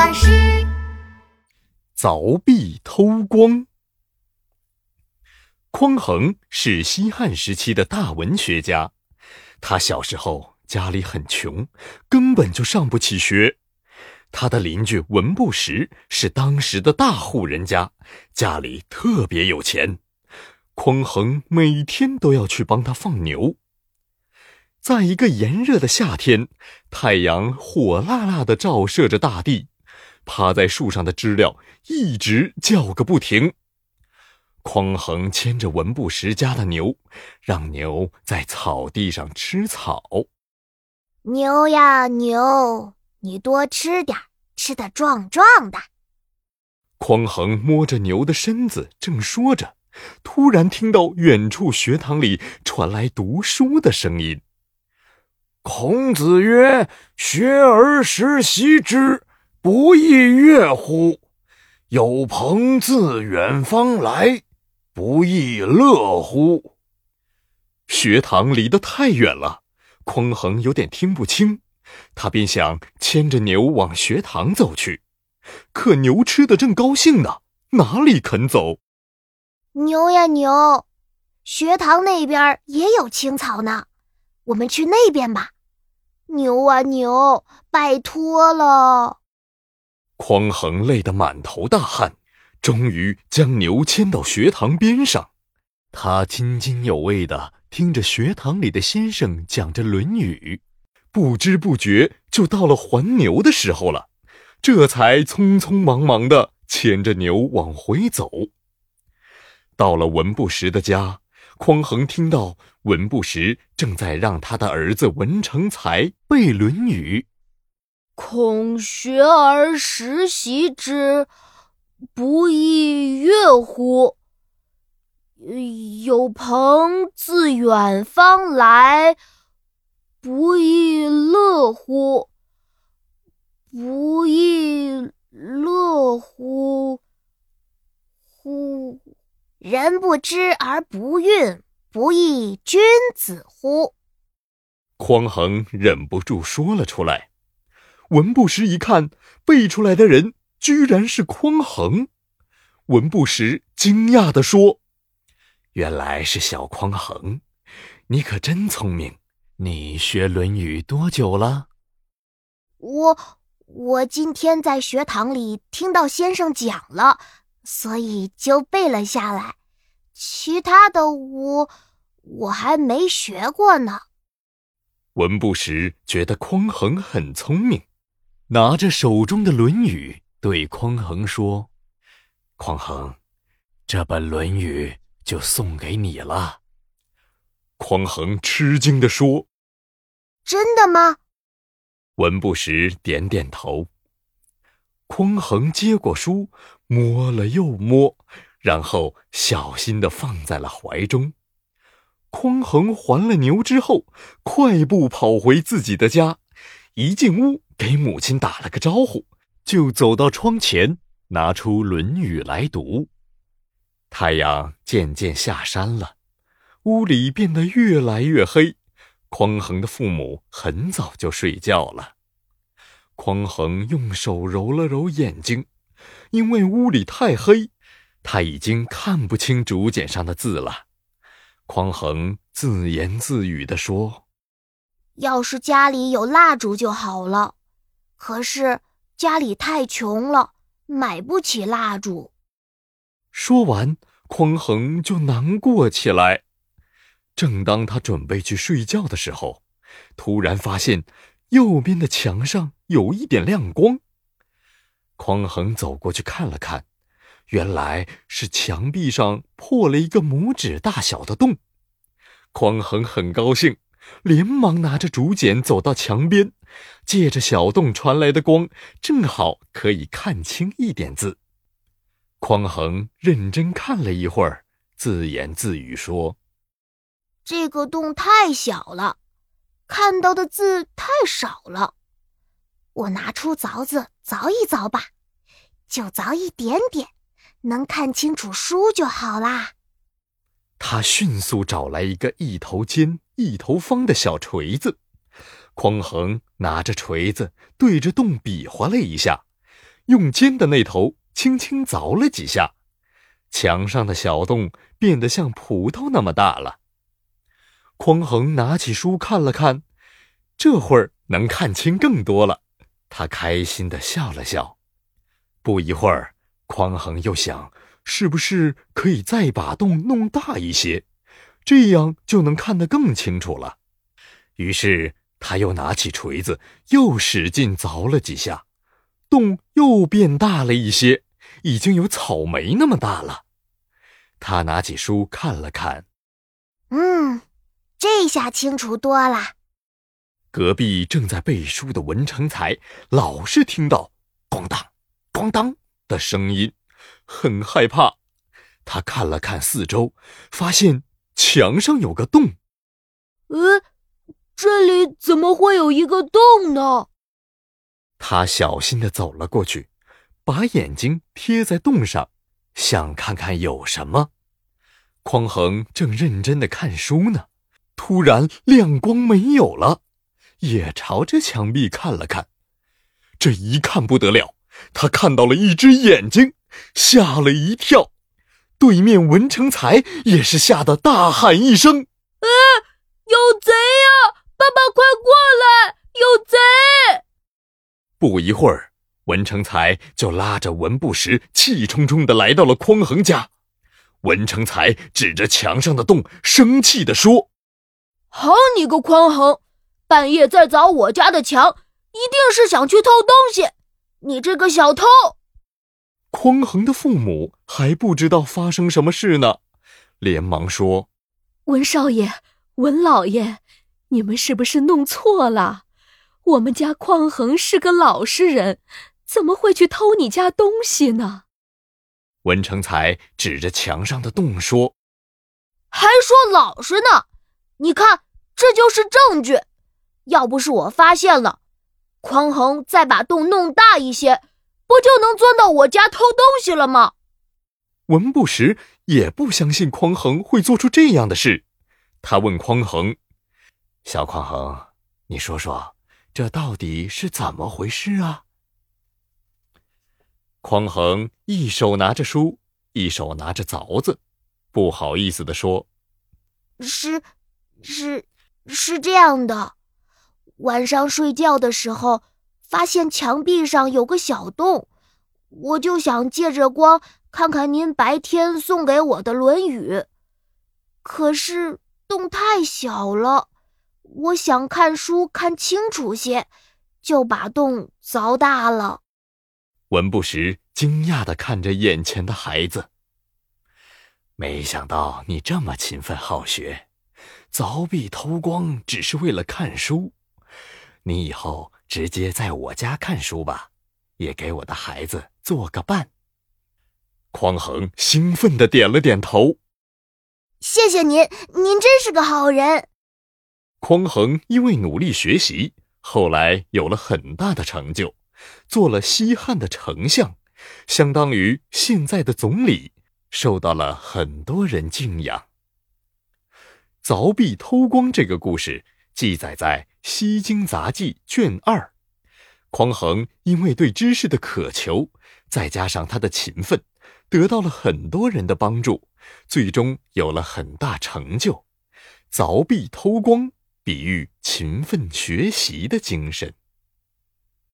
巴士。凿壁偷光。匡衡是西汉时期的大文学家，他小时候家里很穷，根本就上不起学。他的邻居文不识是当时的大户人家，家里特别有钱。匡衡每天都要去帮他放牛。在一个炎热的夏天，太阳火辣辣的照射着大地，趴在树上的知了一直叫个不停。匡衡牵着文不识家的牛，让牛在草地上吃草。牛呀牛，你多吃点，吃的壮壮的。匡衡摸着牛的身子，正说着，突然听到远处学堂里传来读书的声音。孔子曰：“学而时习之，不亦乐乎？有朋自远方来，不亦乐乎？”学堂离得太远了，匡衡有点听不清，他便想牵着牛往学堂走去。可牛吃的正高兴呢，哪里肯走？牛呀牛，学堂那边也有青草呢。我们去那边吧，牛啊牛，拜托了！匡衡累得满头大汗，终于将牛牵到学堂边上。他津津有味地听着学堂里的先生讲着《论语》，不知不觉就到了还牛的时候了，这才匆匆忙忙地牵着牛往回走。到了文不识的家。匡衡听到文不识正在让他的儿子文成才背《论语》，孔学而时习之，不亦说乎？有朋自远方来，不亦乐乎？不亦乐乎？乎？人不知而不愠，不亦君子乎？匡衡忍不住说了出来。文不识一看，背出来的人居然是匡衡。文不识惊讶地说：“原来是小匡衡，你可真聪明。你学《论语》多久了？”我我今天在学堂里听到先生讲了。所以就背了下来，其他的我我还没学过呢。文不识觉得匡衡很聪明，拿着手中的《论语》对匡衡说：“匡衡，这本《论语》就送给你了。”匡衡吃惊地说：“真的吗？”文不识点点头。匡衡接过书。摸了又摸，然后小心地放在了怀中。匡衡还了牛之后，快步跑回自己的家，一进屋给母亲打了个招呼，就走到窗前，拿出《论语》来读。太阳渐渐下山了，屋里变得越来越黑。匡衡的父母很早就睡觉了。匡衡用手揉了揉眼睛。因为屋里太黑，他已经看不清竹简上的字了。匡衡自言自语地说：“要是家里有蜡烛就好了，可是家里太穷了，买不起蜡烛。”说完，匡衡就难过起来。正当他准备去睡觉的时候，突然发现右边的墙上有一点亮光。匡衡走过去看了看，原来是墙壁上破了一个拇指大小的洞。匡衡很高兴，连忙拿着竹简走到墙边，借着小洞传来的光，正好可以看清一点字。匡衡认真看了一会儿，自言自语说：“这个洞太小了，看到的字太少了。”我拿出凿子凿一凿吧，就凿一点点，能看清楚书就好啦。他迅速找来一个一头尖一头方的小锤子，匡衡拿着锤子对着洞比划了一下，用尖的那头轻轻凿了几下，墙上的小洞变得像葡萄那么大了。匡衡拿起书看了看，这会儿能看清更多了，他开心的笑了笑。不一会儿，匡衡又想，是不是可以再把洞弄大一些，这样就能看得更清楚了。于是。他又拿起锤子，又使劲凿了几下，洞又变大了一些，已经有草莓那么大了。他拿起书看了看，嗯，这下清楚多了。隔壁正在背书的文成才老是听到“咣当，咣当”的声音，很害怕。他看了看四周，发现墙上有个洞。呃。这里怎么会有一个洞呢？他小心的走了过去，把眼睛贴在洞上，想看看有什么。匡衡正认真的看书呢，突然亮光没有了，也朝着墙壁看了看。这一看不得了，他看到了一只眼睛，吓了一跳。对面文成才也是吓得大喊一声：“啊，有贼呀！”爸爸，快过来！有贼！不一会儿，文成才就拉着文不识，气冲冲的来到了匡衡家。文成才指着墙上的洞，生气的说：“好你个匡衡，半夜在凿我家的墙，一定是想去偷东西！你这个小偷！”匡衡的父母还不知道发生什么事呢，连忙说：“文少爷，文老爷。”你们是不是弄错了？我们家匡衡是个老实人，怎么会去偷你家东西呢？文成才指着墙上的洞说：“还说老实呢？你看，这就是证据。要不是我发现了，匡衡再把洞弄大一些，不就能钻到我家偷东西了吗？”文不识也不相信匡衡会做出这样的事，他问匡衡。小匡衡，你说说，这到底是怎么回事啊？匡衡一手拿着书，一手拿着凿子，不好意思的说：“是，是，是这样的。晚上睡觉的时候，发现墙壁上有个小洞，我就想借着光看看您白天送给我的《论语》，可是洞太小了。”我想看书看清楚些，就把洞凿大了。文不识惊讶的看着眼前的孩子，没想到你这么勤奋好学，凿壁偷光只是为了看书。你以后直接在我家看书吧，也给我的孩子做个伴。匡衡兴奋的点了点头，谢谢您，您真是个好人。匡衡因为努力学习，后来有了很大的成就，做了西汉的丞相，相当于现在的总理，受到了很多人敬仰。凿壁偷光这个故事记载在《西京杂记》卷二。匡衡因为对知识的渴求，再加上他的勤奋，得到了很多人的帮助，最终有了很大成就。凿壁偷光。比喻勤奋学习的精神。